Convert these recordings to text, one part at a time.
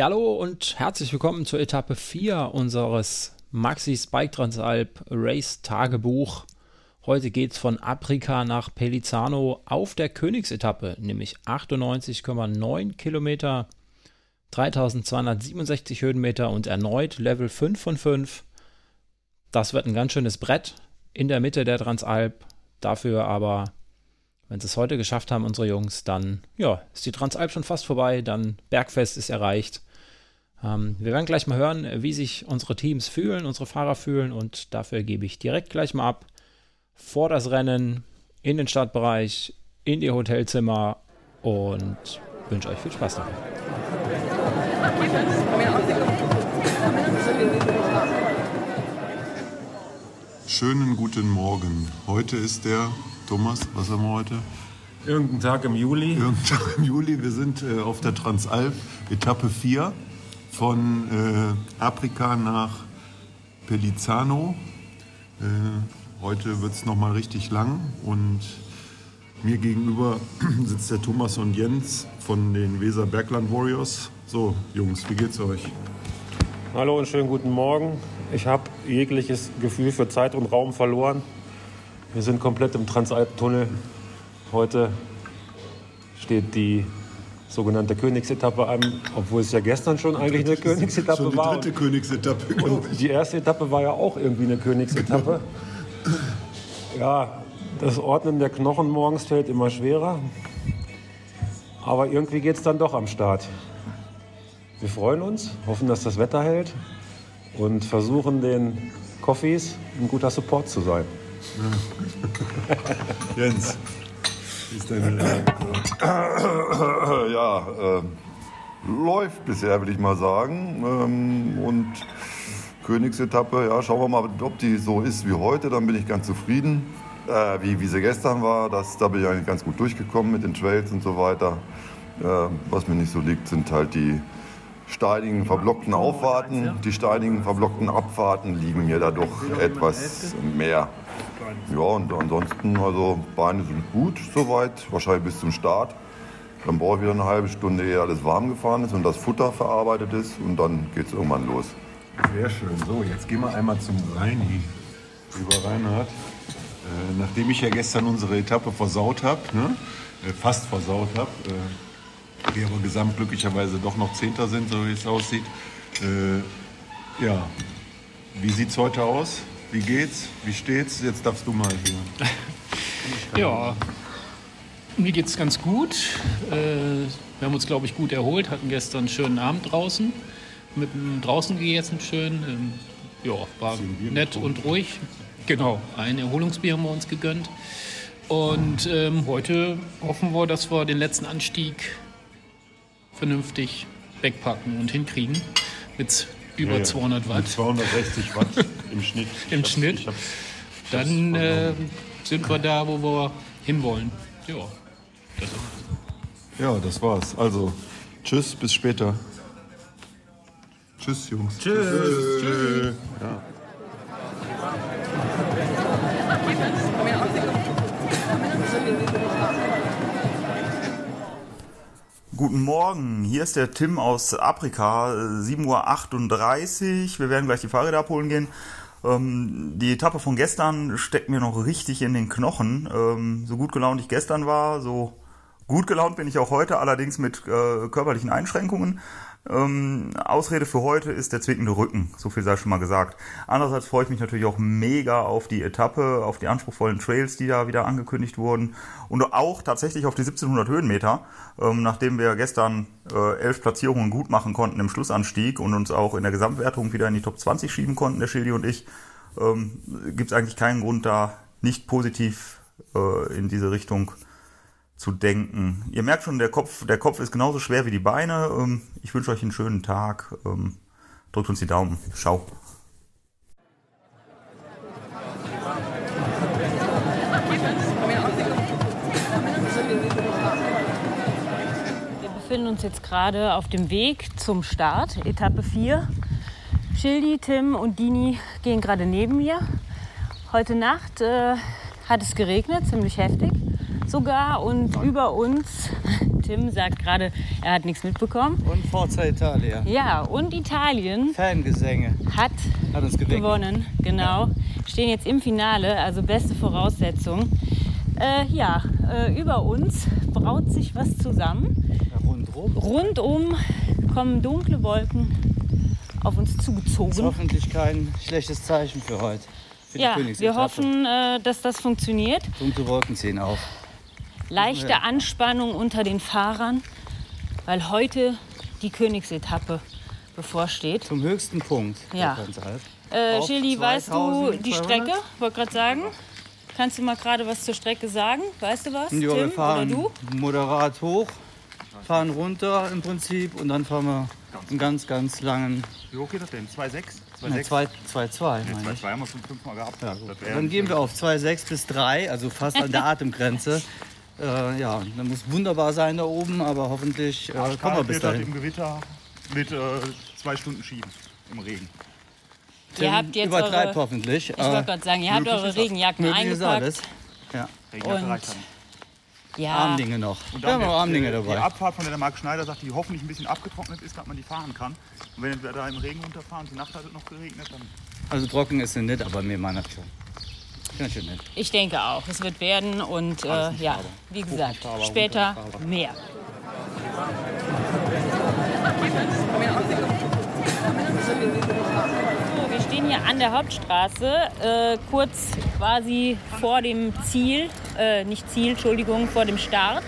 Ja, hallo und herzlich willkommen zur Etappe 4 unseres Maxis Bike Transalp Race Tagebuch. Heute geht es von Aprika nach Pelizano auf der Königsetappe, nämlich 98,9 Kilometer, 3267 Höhenmeter und erneut Level 5 von 5. Das wird ein ganz schönes Brett in der Mitte der Transalp. Dafür aber, wenn sie es heute geschafft haben, unsere Jungs, dann ja, ist die Transalp schon fast vorbei, dann Bergfest ist erreicht. Ähm, wir werden gleich mal hören, wie sich unsere Teams fühlen, unsere Fahrer fühlen und dafür gebe ich direkt gleich mal ab vor das Rennen in den Startbereich, in die Hotelzimmer und wünsche euch viel Spaß dabei. Schönen guten Morgen. Heute ist der, Thomas, was haben wir heute? Irgendein Tag im Juli. Irgendein Tag im Juli. Wir sind äh, auf der Transalp, Etappe 4 von äh, Afrika nach Pelizano. Äh, heute wird es nochmal richtig lang und mir gegenüber sitzt der Thomas und Jens von den Weser Bergland Warriors. So, Jungs, wie geht's euch? Hallo und schönen guten Morgen. Ich habe jegliches Gefühl für Zeit und Raum verloren. Wir sind komplett im Transalp-Tunnel. Heute steht die sogenannte Königsetappe an, obwohl es ja gestern schon eigentlich eine Königsetappe schon die war. dritte Königsetappe, glaube Und die erste Etappe war ja auch irgendwie eine Königsetappe. Ja, das Ordnen der Knochen morgens fällt immer schwerer. Aber irgendwie geht es dann doch am Start. Wir freuen uns, hoffen, dass das Wetter hält und versuchen den Coffees ein guter Support zu sein. Jens, ist deine Lage? ja, ähm, läuft bisher, will ich mal sagen. Ähm, und Königsetappe, ja, schauen wir mal, ob die so ist wie heute, dann bin ich ganz zufrieden. Äh, wie, wie sie gestern war, das, da bin ich eigentlich ganz gut durchgekommen mit den Trails und so weiter. Äh, was mir nicht so liegt, sind halt die steinigen, verblockten Auffahrten. Die steinigen, verblockten Abfahrten liegen mir da doch etwas mehr. Ja, und ansonsten, also Beine sind gut soweit, wahrscheinlich bis zum Start. Dann brauche ich wieder eine halbe Stunde, ehe alles warm gefahren ist und das Futter verarbeitet ist und dann geht es irgendwann los. Sehr schön. So, jetzt gehen wir einmal zum Reini. Lieber Reinhard, äh, nachdem ich ja gestern unsere Etappe versaut habe, ne? äh, fast versaut habe, äh, wir aber gesamt glücklicherweise doch noch Zehnter sind, so wie es aussieht. Äh, ja, wie sieht's heute aus? Wie geht's? Wie steht's? Jetzt darfst du mal hier. Ja, mir geht's ganz gut. Äh, wir haben uns, glaube ich, gut erholt, hatten gestern einen schönen Abend draußen, mit dem draußen gegessen schön. Ähm, ja, war nett und ruhig. Genau, ein Erholungsbier haben wir uns gegönnt. Und ähm, heute hoffen wir, dass wir den letzten Anstieg vernünftig wegpacken und hinkriegen mit über Ja, ja. 200 Watt. Mit 260 Watt im Schnitt. Im Ich hab's- Schnitt? ich hab's- Dann hab's äh, vernommen. sind wir da, wo wir hinwollen. Ja, das Ja, das war's. Also, tschüss, bis später. Tschüss, Jungs. Tschüss. Tschüss. Ja. Guten Morgen, hier ist der Tim aus Afrika, äh, 7.38 Uhr. Wir werden gleich die Fahrräder abholen gehen. Ähm, die Etappe von gestern steckt mir noch richtig in den Knochen. Ähm, so gut gelaunt ich gestern war, so gut gelaunt bin ich auch heute, allerdings mit äh, körperlichen Einschränkungen. Ähm, Ausrede für heute ist der zwickende Rücken, so viel sei schon mal gesagt. Andererseits freue ich mich natürlich auch mega auf die Etappe, auf die anspruchsvollen Trails, die da wieder angekündigt wurden und auch tatsächlich auf die 1700 Höhenmeter, ähm, nachdem wir gestern äh, elf Platzierungen gut machen konnten im Schlussanstieg und uns auch in der Gesamtwertung wieder in die Top 20 schieben konnten, der Schildi und ich, ähm, gibt es eigentlich keinen Grund da nicht positiv äh, in diese Richtung zu denken. Ihr merkt schon, der Kopf, der Kopf ist genauso schwer wie die Beine. Ähm, ich wünsche euch einen schönen Tag. Ähm, drückt uns die Daumen. Ciao. Wir befinden uns jetzt gerade auf dem Weg zum Start, Etappe 4. Schildi, Tim und Dini gehen gerade neben mir. Heute Nacht äh, hat es geregnet, ziemlich heftig sogar. Und über uns Tim sagt gerade, er hat nichts mitbekommen. Und Forza Italia. Ja, und Italien Fangesänge. hat Hat uns geweckt. gewonnen, genau. Stehen jetzt im Finale, also beste Voraussetzung. Äh, ja, äh, über uns braut sich was zusammen. Ja, rundrum. Rundum kommen dunkle Wolken auf uns Ist zugezogen. hoffentlich kein schlechtes Zeichen für heute. Für Ja, wir hoffen, äh, dass das funktioniert. Dunkle Wolken ziehen auf. Leichte Anspannung unter den Fahrern, weil heute die Königsetappe bevorsteht. Zum höchsten Punkt. Ja. Äh, weißt du die 2200? Strecke? Wollte gerade sagen. Kannst du mal gerade was zur Strecke sagen? Weißt du was? Ja, Tim wir fahren oder du? moderat hoch, fahren runter im Prinzip und dann fahren wir einen ganz, ganz langen Wie hoch geht das denn? 2,6? ne, 2-2, meine ich. 2 haben wir schon fünfmal gehabt. Wäre Dann gehen wir auf 2,6 bis 3, also fast an der Atemgrenze. Äh, ja, dann muss wunderbar sein da oben, aber hoffentlich äh, kommen wir bis dahin. im Gewitter mit äh, zwei Stunden Schieben im Regen. Ihr habt jetzt Übertreibt eure, hoffentlich. ich wollte gerade sagen, ihr habt eure Regenjacken eingepackt. alles. Ja, Regenjacke Und- dann. Ja, Armdinge noch. Und Wir haben auch Armdinge die, Die dabei. Abfahrt, von der der Marc Schneider sagt, die hoffentlich ein bisschen abgetrocknet ist, damit man die fahren kann. Und wenn wir da im Regen runterfahren, die Nacht hat es noch geregnet, dann Also trocken ist sie nicht, aber mir meiner schon. Nett. ich denke auch. Es wird werden und äh, ja, wie gesagt, später mehr. So, wir stehen hier an der Hauptstraße, äh, kurz quasi vor dem Ziel, äh, nicht Ziel, Entschuldigung, vor dem Start.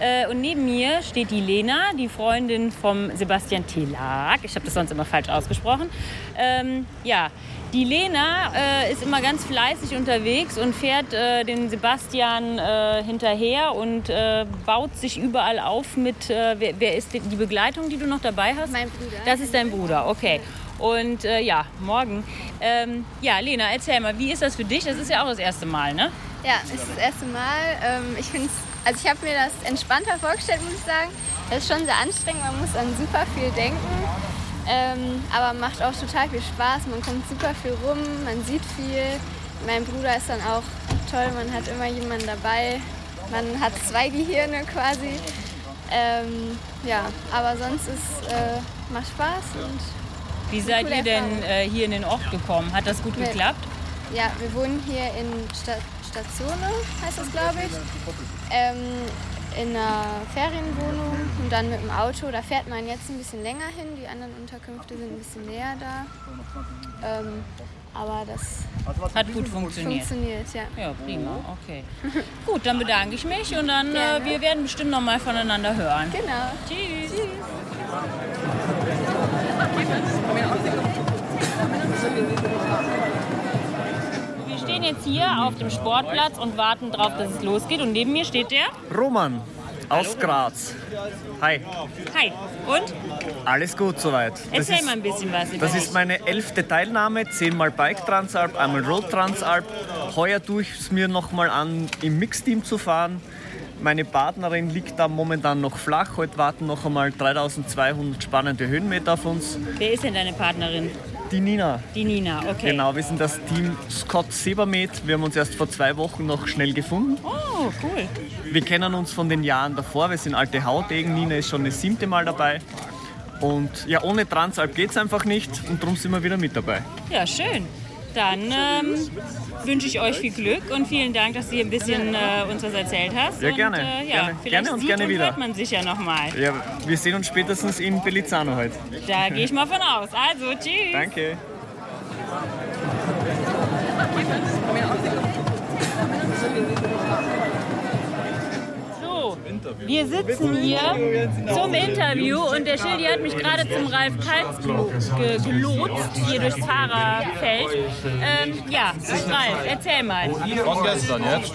Äh, und neben mir steht die Lena, die Freundin vom Sebastian Telak. Ich habe das sonst immer falsch ausgesprochen. Ähm, ja, die Lena äh, ist immer ganz fleißig unterwegs und fährt äh, den Sebastian äh, hinterher und äh, baut sich überall auf mit, äh, wer, wer ist die die Begleitung, die du noch dabei hast? Mein Bruder. Das ist dein Bruder, okay. Und äh, ja, morgen. Ähm, ja, Lena, erzähl mal, wie ist das für dich? Das ist ja auch das erste Mal, ne? Ja, es ist das erste Mal. Ähm, ich finde also ich habe mir das entspannter vorgestellt, muss ich sagen. Es ist schon sehr anstrengend, man muss an super viel denken. Ähm, aber macht auch total viel Spaß, man kommt super viel rum, man sieht viel. Mein Bruder ist dann auch toll, man hat immer jemanden dabei. Man hat zwei Gehirne quasi. Ähm, ja, aber sonst ist, äh, macht Spaß und Wie seid ihr denn äh, hier in den Ort gekommen? Hat das gut Mit- geklappt? Ja, wir wohnen hier in Sta Statione, heißt das glaube ich. Ähm, in einer Ferienwohnung und dann mit dem Auto. Da fährt man jetzt ein bisschen länger hin. Die anderen Unterkünfte sind ein bisschen näher da. Ähm, aber das Hat gut funktioniert. funktioniert, ja. Ja, prima, okay. Gut, dann bedanke ich mich und dann äh, wir werden bestimmt noch mal voneinander hören. Genau. Tschüss. Wir stehen jetzt hier auf dem Sportplatz und warten darauf, dass es losgeht. Und neben mir steht der. Roman aus Graz. Hi, Hi. Und? alles gut soweit. Das Erzähl ist, mal ein bisschen was über das ist meine elfte Teilnahme, zehnmal Bike Transalp, einmal Road Transalp. Heuer tue ich es mir nochmal an, im Mixteam zu fahren. Meine Partnerin liegt da momentan noch flach. Heute warten noch einmal 3200 spannende Höhenmeter auf uns. Wer ist denn deine Partnerin? Die Nina. Die Nina, okay. Genau, wir sind das Team Scott Sebermed. Wir haben uns erst vor zwei Wochen noch schnell gefunden. Oh, cool. Wir kennen uns von den Jahren davor, wir sind alte Hautegen. Nina ist schon das siebte Mal dabei. Und ja, ohne Transalp geht es einfach nicht und darum sind wir wieder mit dabei. Ja, schön. Dann ähm, wünsche ich euch viel Glück und vielen Dank, dass du hier ein bisschen äh, uns was erzählt hast. Ja, und, gerne. Äh, ja, Gerne. vielleicht Gerne und sieht gerne und wieder. hört man sich ja nochmal. Ja, wir sehen uns spätestens in Belizano heute. Da gehe ich mal von aus. Also, tschüss. Danke. Wir sitzen hier zum Interview und der Schildi hat mich gerade zum Ralf Kaltz ge gelotst, hier durchs Fahrerfeld. Ähm, ja, Ralf, erzähl mal. Von gestern jetzt?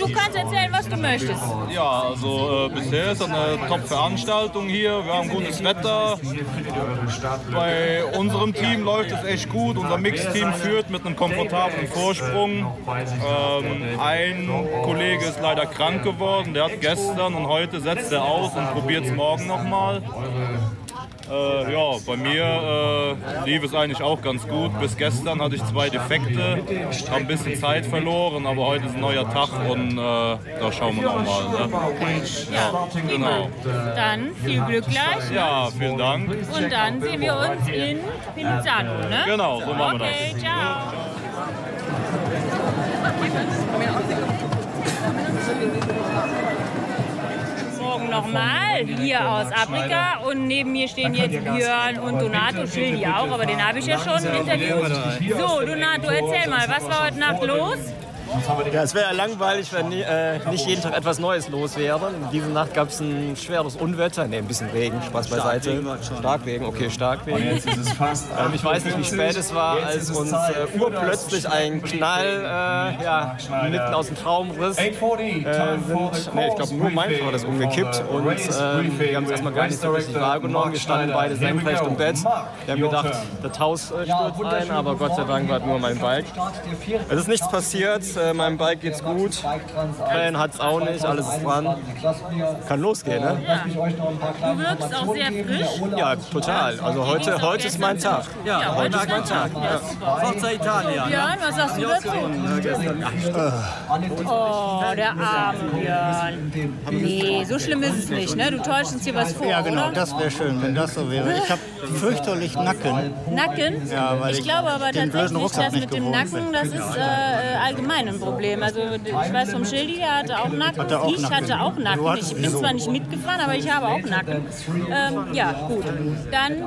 Du kannst erzählen, was du möchtest. Ja, also äh, bisher ist das eine Top-Veranstaltung hier. Wir haben gutes Wetter. Bei unserem Team läuft es echt gut. Unser Mixteam führt mit einem komfortablen Vorsprung. Ähm, ein Kollege ist leider krank geworden. Der hat gestern und heute setzt er aus und probiert es morgen nochmal. Äh, ja, bei mir äh, lief es eigentlich auch ganz gut. Bis gestern hatte ich zwei Defekte, habe ein bisschen Zeit verloren, aber heute ist ein neuer Tag und äh, da schauen wir nochmal. Ne? Ja, genau. Dann viel Glück gleich. Ja, vielen Dank. Und dann sehen wir uns in Pinizzano, ne? Genau, so machen wir Okay, das. ciao. Morgen nochmal hier aus Afrika. Und neben mir stehen jetzt Björn und Donato. Schildi auch, aber den habe ich ja schon interviewt. So, Donato, erzähl mal, was war heute Nacht los? Ja, es wäre ja langweilig, wenn äh, nicht jeden Tag etwas Neues los wäre. In dieser Nacht gab es ein schweres Unwetter, ne, ein bisschen Regen, Spaß beiseite. Starkregen war okay, Starkregen. Und jetzt ist es fast ähm, ich weiß nicht, wie spät es war, als uns äh, urplötzlich ein Knall äh, ja, mitten aus dem Traum riss. Äh, sind, nee, ich glaube, nur mein Frau ist umgekippt und äh, wir haben es erstmal gar nicht so richtig wahrgenommen. Wir standen beide senkrecht im Bett. Wir haben gedacht, das Haus äh, stürzt ein, aber Gott sei Dank war nur mein Bike. Es ist nichts passiert, äh, meinem Bike geht's gut. Krähen hat's auch nicht, alles ist dran. Kann losgehen, ne? Du wirkst auch sehr frisch. Ja, total. Also heute, heute ist mein Tag. Ja, heute ist mein Tag. Ja. Forza Italia. Björn, was sagst du dazu? Oh, der arme Björn. Nee, so schlimm ist es nicht, ne? Du täuschst uns hier was vor, Ja, genau, oder? das wäre schön, wenn das so wäre. Ich habe fürchterlich Nacken. Nacken? Ja, weil ich ich glaube aber tatsächlich, dass mit dem Nacken, das ist äh, allgemein ein Problem. Also ich weiß vom Schildi, der hatte auch Nacken. Hatte auch ich Nacken. hatte auch Nacken. Ich bin zwar nicht mitgefahren, aber ich habe auch Nacken. Ähm, ja, gut. Dann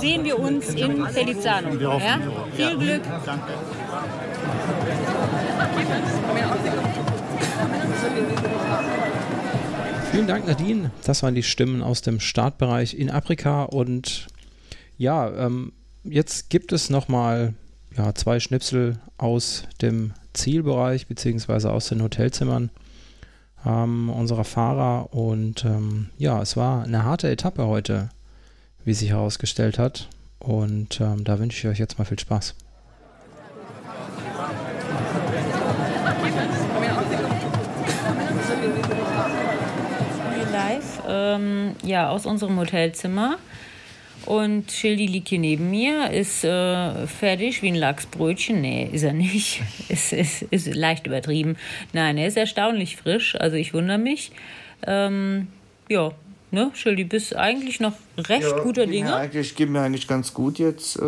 sehen wir uns in Felizano. Ja? Viel. Glück. Danke. Vielen Dank, Nadine. Das waren die Stimmen aus dem Startbereich in Afrika. Und ja, ähm, jetzt gibt es nochmal ja, zwei Schnipsel aus dem Zielbereich beziehungsweise aus den Hotelzimmern ähm, unserer Fahrer. Und ähm, ja, es war eine harte Etappe heute, wie sich herausgestellt hat. Und ähm, da wünsche ich euch jetzt mal viel Spaß. Live, ähm, ja, aus unserem Hotelzimmer. Und Schildi liegt hier neben mir, ist äh, fertig wie ein Lachsbrötchen. Nee, ist er nicht. ist, ist, ist leicht übertrieben. Nein, er ist erstaunlich frisch. Also ich wundere mich. Ähm, ja, ne, Schildi, bist eigentlich noch recht guter geht mir Dinge. Eigentlich geht mir eigentlich ganz gut jetzt. Äh,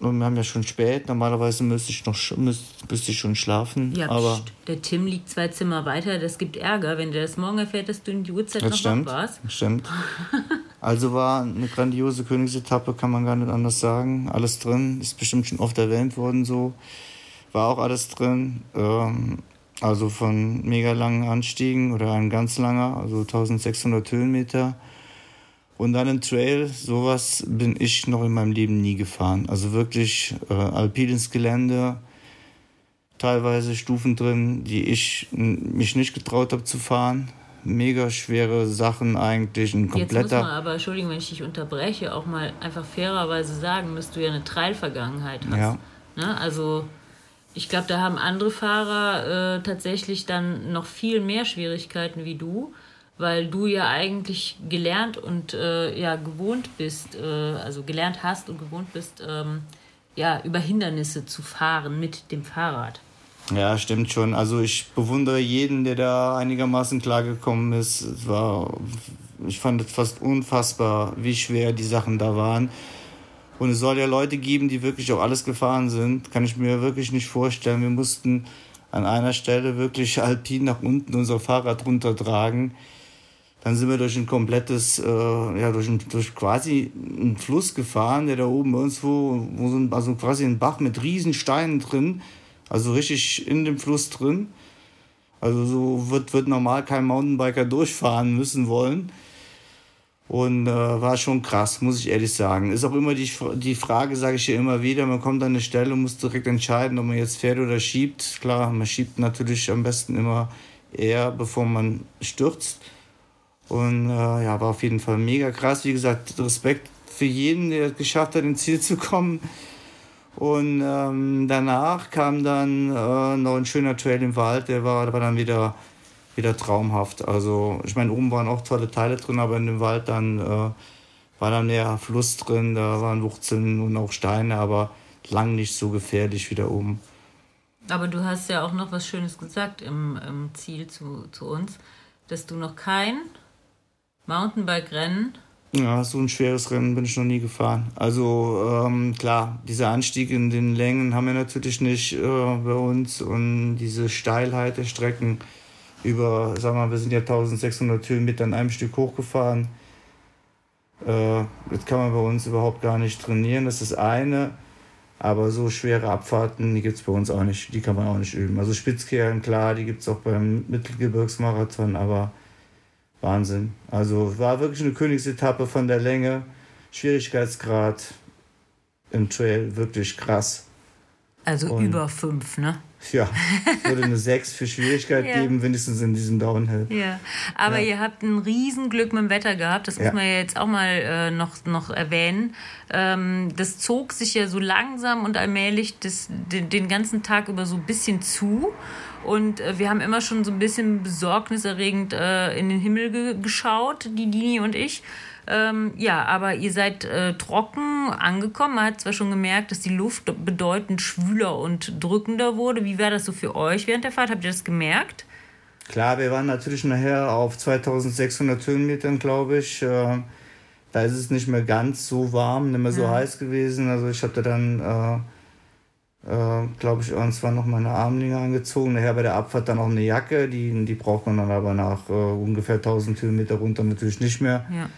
und wir haben ja schon spät. Normalerweise müsste ich noch müsste, müsste ich schon schlafen. Ja, aber pst, der Tim liegt zwei Zimmer weiter. Das gibt Ärger, wenn der das morgen erfährt, dass du in die Uhrzeit das noch stimmt. wach warst. Stimmt. Also war eine grandiose Königsetappe, kann man gar nicht anders sagen. Alles drin, ist bestimmt schon oft erwähnt worden so. War auch alles drin. Ähm, also von mega langen Anstiegen oder ein ganz langer, also 1600 Höhenmeter. Und dann ein Trail, sowas bin ich noch in meinem Leben nie gefahren. Also wirklich äh, alpines Gelände, teilweise Stufen drin, die ich mich nicht getraut habe zu fahren. Mega schwere Sachen eigentlich, ein Jetzt muss kompletter. man aber, Entschuldigung, wenn ich dich unterbreche, auch mal einfach fairerweise sagen, dass du ja eine Trail-Vergangenheit hast. Ja. Ne? Also ich glaube, da haben andere Fahrer äh, tatsächlich dann noch viel mehr Schwierigkeiten wie du, weil du ja eigentlich gelernt und äh, ja gewohnt bist, äh, also gelernt hast und gewohnt bist, ähm, ja über Hindernisse zu fahren mit dem Fahrrad. Ja, stimmt schon. Also ich bewundere jeden, der da einigermaßen klargekommen ist. Es war, ich fand es fast unfassbar, wie schwer die Sachen da waren. Und es soll ja Leute geben, die wirklich auch alles gefahren sind. Kann ich mir wirklich nicht vorstellen. Wir mussten an einer Stelle wirklich alpin nach unten unser Fahrrad runtertragen. Dann sind wir durch ein komplettes, äh, ja, durch, ein, durch quasi einen Fluss gefahren, der da oben bei uns wo, so ein, also quasi ein Bach mit riesen Steinen drin, also richtig in dem Fluss drin. Also so wird, wird normal kein Mountainbiker durchfahren müssen wollen. Und äh, war schon krass, muss ich ehrlich sagen. Ist auch immer die, die Frage, sage ich ja immer wieder, man kommt an eine Stelle und muss direkt entscheiden, ob man jetzt fährt oder schiebt. Klar, man schiebt natürlich am besten immer eher, bevor man stürzt. Und äh, ja, war auf jeden Fall mega krass. Wie gesagt, Respekt für jeden, der es geschafft hat, ins Ziel zu kommen. Und ähm, danach kam dann äh, noch ein schöner Trail im Wald, der war, der war dann wieder, wieder traumhaft. Also, ich meine, oben waren auch tolle Teile drin, aber in dem Wald dann äh, war dann mehr Fluss drin, da waren Wurzeln und auch Steine, aber lang nicht so gefährlich wie da oben. Aber du hast ja auch noch was Schönes gesagt im, im Ziel zu, zu uns, dass du noch kein Mountainbike-Rennen ja, so ein schweres Rennen bin ich noch nie gefahren. Also ähm, klar, dieser Anstieg in den Längen haben wir natürlich nicht äh, bei uns und diese Steilheit der Strecken über, sagen wir mal, wir sind ja 1600 Höhenmeter in einem Stück hochgefahren. Äh, das kann man bei uns überhaupt gar nicht trainieren, das ist eine. Aber so schwere Abfahrten, die gibt es bei uns auch nicht, die kann man auch nicht üben. Also Spitzkehren, klar, die gibt es auch beim Mittelgebirgsmarathon, aber Wahnsinn. Also war wirklich eine Königsetappe von der Länge, Schwierigkeitsgrad im Trail wirklich krass. Also Und über fünf, ne? Ja, würde eine 6 für Schwierigkeit ja. geben, wenigstens in diesem Downhill. Ja, aber ja. ihr habt ein Riesenglück mit dem Wetter gehabt, das muss ja. man ja jetzt auch mal äh, noch, noch erwähnen. Ähm, das zog sich ja so langsam und allmählich das, den, den ganzen Tag über so ein bisschen zu. Und äh, wir haben immer schon so ein bisschen besorgniserregend äh, in den Himmel ge geschaut, die Dini und ich. Ähm, ja, aber ihr seid äh, trocken angekommen. Man hat zwar schon gemerkt, dass die Luft bedeutend schwüler und drückender wurde. Wie war das so für euch während der Fahrt? Habt ihr das gemerkt? Klar, wir waren natürlich nachher auf 2600 Höhenmetern, glaube ich. Äh, da ist es nicht mehr ganz so warm, nicht mehr so ja. heiß gewesen. Also ich hatte dann, äh, äh, glaube ich, irgendwann noch meine Armlinge angezogen. Nachher bei der Abfahrt dann auch eine Jacke. Die, die braucht man dann aber nach äh, ungefähr 1000 Höhenmeter runter natürlich nicht mehr. Ja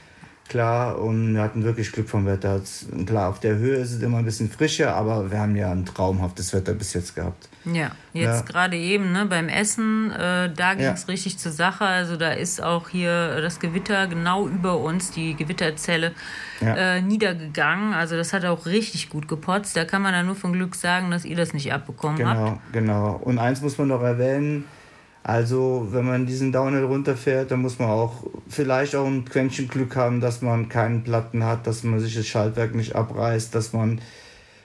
klar. Und wir hatten wirklich Glück vom Wetter. Klar, auf der Höhe ist es immer ein bisschen frischer, aber wir haben ja ein traumhaftes Wetter bis jetzt gehabt. Ja, jetzt ja. gerade eben ne, beim Essen, äh, da ging es ja. richtig zur Sache. Also da ist auch hier das Gewitter genau über uns, die Gewitterzelle, ja. äh, niedergegangen. Also das hat auch richtig gut gepotzt. Da kann man dann nur von Glück sagen, dass ihr das nicht abbekommen genau, habt. Genau, genau. Und eins muss man noch erwähnen, also, wenn man diesen Downhill runterfährt, dann muss man auch vielleicht auch ein Quäntchen Glück haben, dass man keinen Platten hat, dass man sich das Schaltwerk nicht abreißt, dass man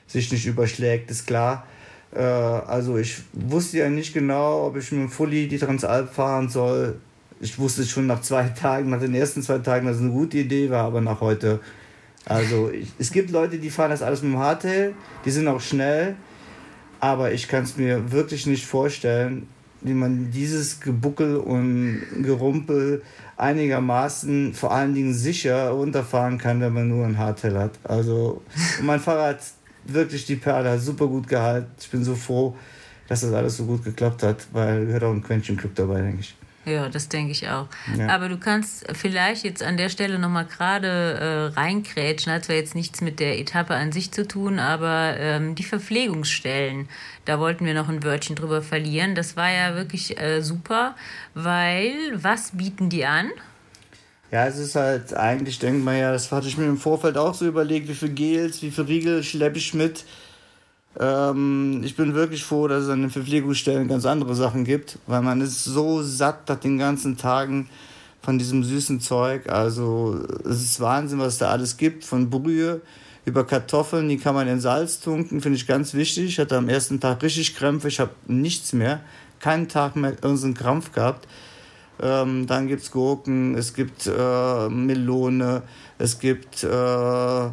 sich nicht überschlägt, ist klar. Äh, also, ich wusste ja nicht genau, ob ich mit dem Fully die Transalp fahren soll. Ich wusste schon nach zwei Tagen, nach den ersten zwei Tagen, dass es eine gute Idee war, aber nach heute. Also, ich, es gibt Leute, die fahren das alles mit dem Hardtail, die sind auch schnell, aber ich kann es mir wirklich nicht vorstellen, wie man dieses Gebuckel und Gerumpel einigermaßen vor allen Dingen sicher runterfahren kann, wenn man nur ein Hardtail hat. Also mein Fahrrad wirklich die Perle super gut gehalten. Ich bin so froh, dass das alles so gut geklappt hat, weil gehört auch ein Quäntchen Glück dabei, denke ich. Ja, das denke ich auch. Ja. Aber du kannst vielleicht jetzt an der Stelle nochmal gerade äh, reinkrätschen. Hat zwar jetzt nichts mit der Etappe an sich zu tun, aber ähm, die Verpflegungsstellen, da wollten wir noch ein Wörtchen drüber verlieren. Das war ja wirklich äh, super, weil was bieten die an? Ja, es ist halt eigentlich, denkt man ja, das hatte ich mir im Vorfeld auch so überlegt, wie viel Gels, wie viel Riegel schleppe ich mit. Ähm, ich bin wirklich froh, dass es an den Verpflegungsstellen ganz andere Sachen gibt, weil man ist so satt nach den ganzen Tagen von diesem süßen Zeug. Also es ist Wahnsinn, was da alles gibt, von Brühe über Kartoffeln, die kann man in Salz tunken, finde ich ganz wichtig. Ich hatte am ersten Tag richtig Krämpfe, ich habe nichts mehr, keinen Tag mehr unseren Krampf gehabt. Ähm, dann gibt es Gurken, es gibt äh, Melone, es gibt äh,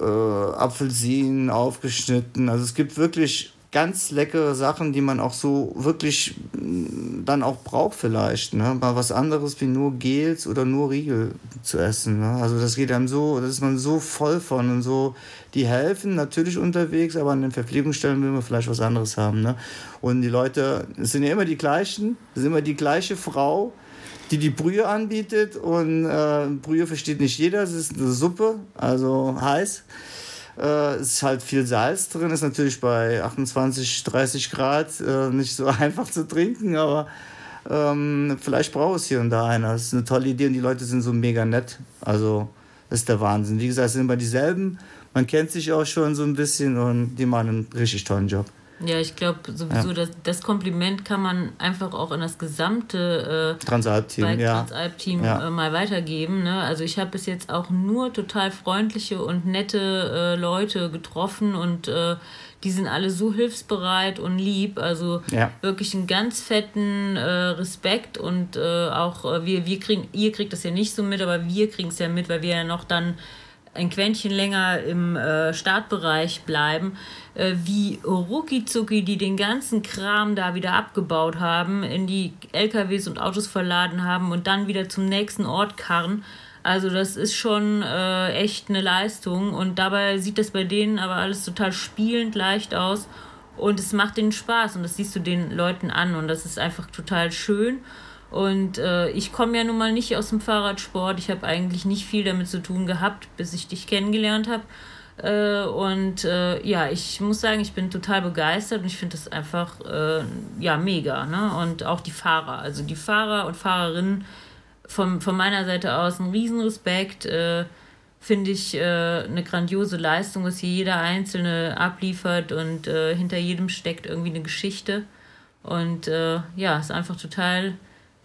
äh, Apfelsinen aufgeschnitten. Also es gibt wirklich ganz leckere Sachen, die man auch so wirklich mm, dann auch braucht vielleicht. Ne? Mal was anderes wie nur Gels oder nur Riegel zu essen. Ne? Also das geht einem so, da ist man so voll von und so. Die helfen natürlich unterwegs, aber an den Verpflegungsstellen will man vielleicht was anderes haben. Ne? Und die Leute, es sind ja immer die gleichen, es ist immer die gleiche Frau, die die Brühe anbietet. Und äh, Brühe versteht nicht jeder, es ist eine Suppe, also heiß. Äh, es ist halt viel Salz drin, ist natürlich bei 28, 30 Grad äh, nicht so einfach zu trinken, aber ähm, vielleicht braucht es hier und da einer. Das ist eine tolle Idee und die Leute sind so mega nett. Also, das ist der Wahnsinn. Wie gesagt, es sind immer dieselben. Man kennt sich auch schon so ein bisschen und die machen einen richtig tollen Job. Ja, ich glaube sowieso, Ja. dass das Kompliment kann man einfach auch an das gesamte äh, Transalp-Team, ja. Transalp-Team Ja. äh, mal weitergeben. Ne? Also ich habe bis jetzt auch nur total freundliche und nette äh, Leute getroffen und äh, die sind alle so hilfsbereit und lieb. Also Ja. wirklich einen ganz fetten äh, Respekt und äh, auch äh, wir, wir kriegen, ihr kriegt das ja nicht so mit, aber wir kriegen es ja mit, weil wir ja noch dann ein Quäntchen länger im äh, Startbereich bleiben, äh, wie rucki zucki die den ganzen Kram da wieder abgebaut haben, in die LKWs und Autos verladen haben und dann wieder zum nächsten Ort karren. Also das ist schon äh, echt eine Leistung und dabei sieht das bei denen aber alles total spielend leicht aus und es macht denen Spaß und das siehst du den Leuten an und das ist einfach total schön. Und äh, ich komme ja nun mal nicht aus dem Fahrradsport. Ich habe eigentlich nicht viel damit zu tun gehabt, bis ich dich kennengelernt habe. Äh, und äh, ja, ich muss sagen, ich bin total begeistert und ich finde das einfach äh, ja mega. Ne? Und auch die Fahrer, also die Fahrer und Fahrerinnen von, von meiner Seite aus ein Riesenrespekt. Äh, finde ich äh, eine grandiose Leistung, dass hier jeder Einzelne abliefert und hinter jedem steckt irgendwie eine Geschichte. Und ja, ist einfach total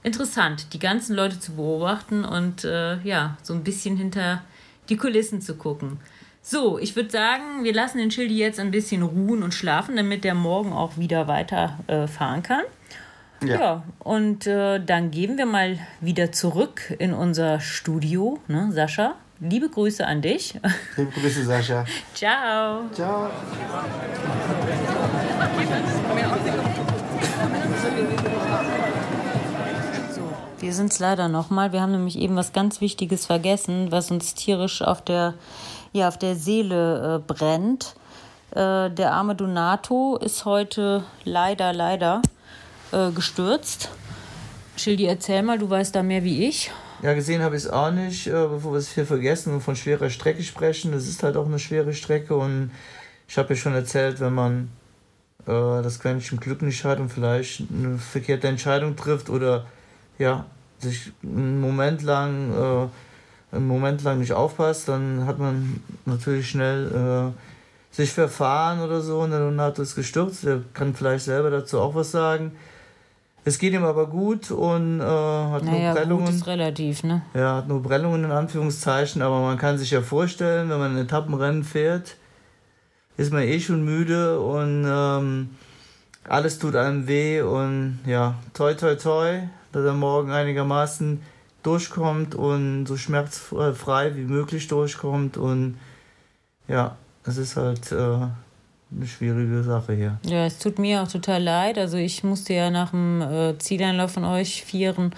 interessant, die ganzen Leute zu beobachten und äh, ja, so ein bisschen hinter die Kulissen zu gucken. So, ich würde sagen, wir lassen den Schildi jetzt ein bisschen ruhen und schlafen, damit der morgen auch wieder weiter äh, fahren kann. Ja, und äh, dann gehen wir mal wieder zurück in unser Studio. Ne, Sascha, liebe Grüße an dich. Liebe Grüße, Sascha. Ciao. Ciao. Wir sind es leider nochmal. Wir haben nämlich eben was ganz Wichtiges vergessen, was uns tierisch auf der, ja, auf der Seele äh, brennt. Äh, der arme Donato ist heute leider, leider äh, gestürzt. Schildi, erzähl mal, du weißt da mehr wie ich. Ja, gesehen habe ich es auch nicht, äh, bevor wir es hier vergessen und von schwerer Strecke sprechen. Es ist halt auch eine schwere Strecke und ich habe ja schon erzählt, wenn man äh, das Quäntchen Glück nicht hat und vielleicht eine verkehrte Entscheidung trifft oder ja, sich einen Moment lang, äh, einen Moment lang nicht aufpasst, dann hat man natürlich schnell äh, sich verfahren oder so und der Donato ist gestürzt. Der kann vielleicht selber dazu auch was sagen. Es geht ihm aber gut und äh, hat Naja, nur Prellungen. gut ist relativ, ne? Ja, hat nur Prellungen in Anführungszeichen, aber man kann sich ja vorstellen, wenn man ein Etappenrennen fährt, ist man eh schon müde und ähm, alles tut einem weh und ja, toi toi toi, dass er morgen einigermaßen durchkommt und so schmerzfrei wie möglich durchkommt und ja, es ist halt äh, eine schwierige Sache hier. Ja, es tut mir auch total leid. Also ich musste ja nach dem äh, Zieleinlauf von euch Vieren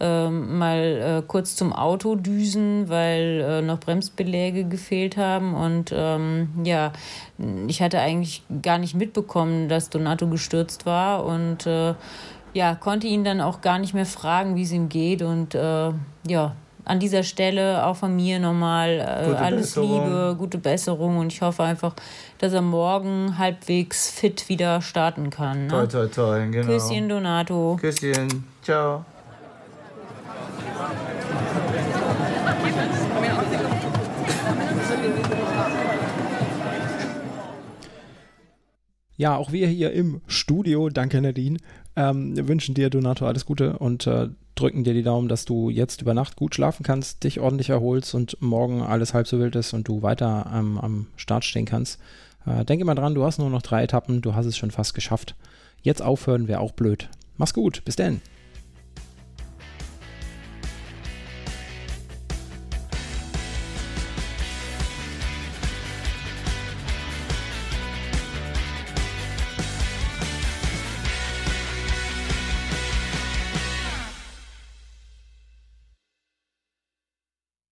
ähm, mal äh, kurz zum Auto düsen, weil äh, noch Bremsbeläge gefehlt haben. Und ähm, ja, ich hatte eigentlich gar nicht mitbekommen, dass Donato gestürzt war und äh, ja, konnte ihn dann auch gar nicht mehr fragen, wie es ihm geht. Und äh, ja, an dieser Stelle auch von mir nochmal äh, alles Besserung. Liebe, gute Besserung und ich hoffe einfach, dass er morgen halbwegs fit wieder starten kann. Toi Ne? toi toi, genau. Küsschen, Donato. Küsschen, ciao. Ja, auch wir hier im Studio, danke Nadine, ähm, wünschen dir, Donato, alles Gute und äh, drücken dir die Daumen, dass du jetzt über Nacht gut schlafen kannst, dich ordentlich erholst und morgen alles halb so wild ist und du weiter ähm, am Start stehen kannst. Äh, denke mal dran, du hast nur noch drei Etappen, du hast es schon fast geschafft. Jetzt aufhören wäre auch blöd. Mach's gut, bis denn.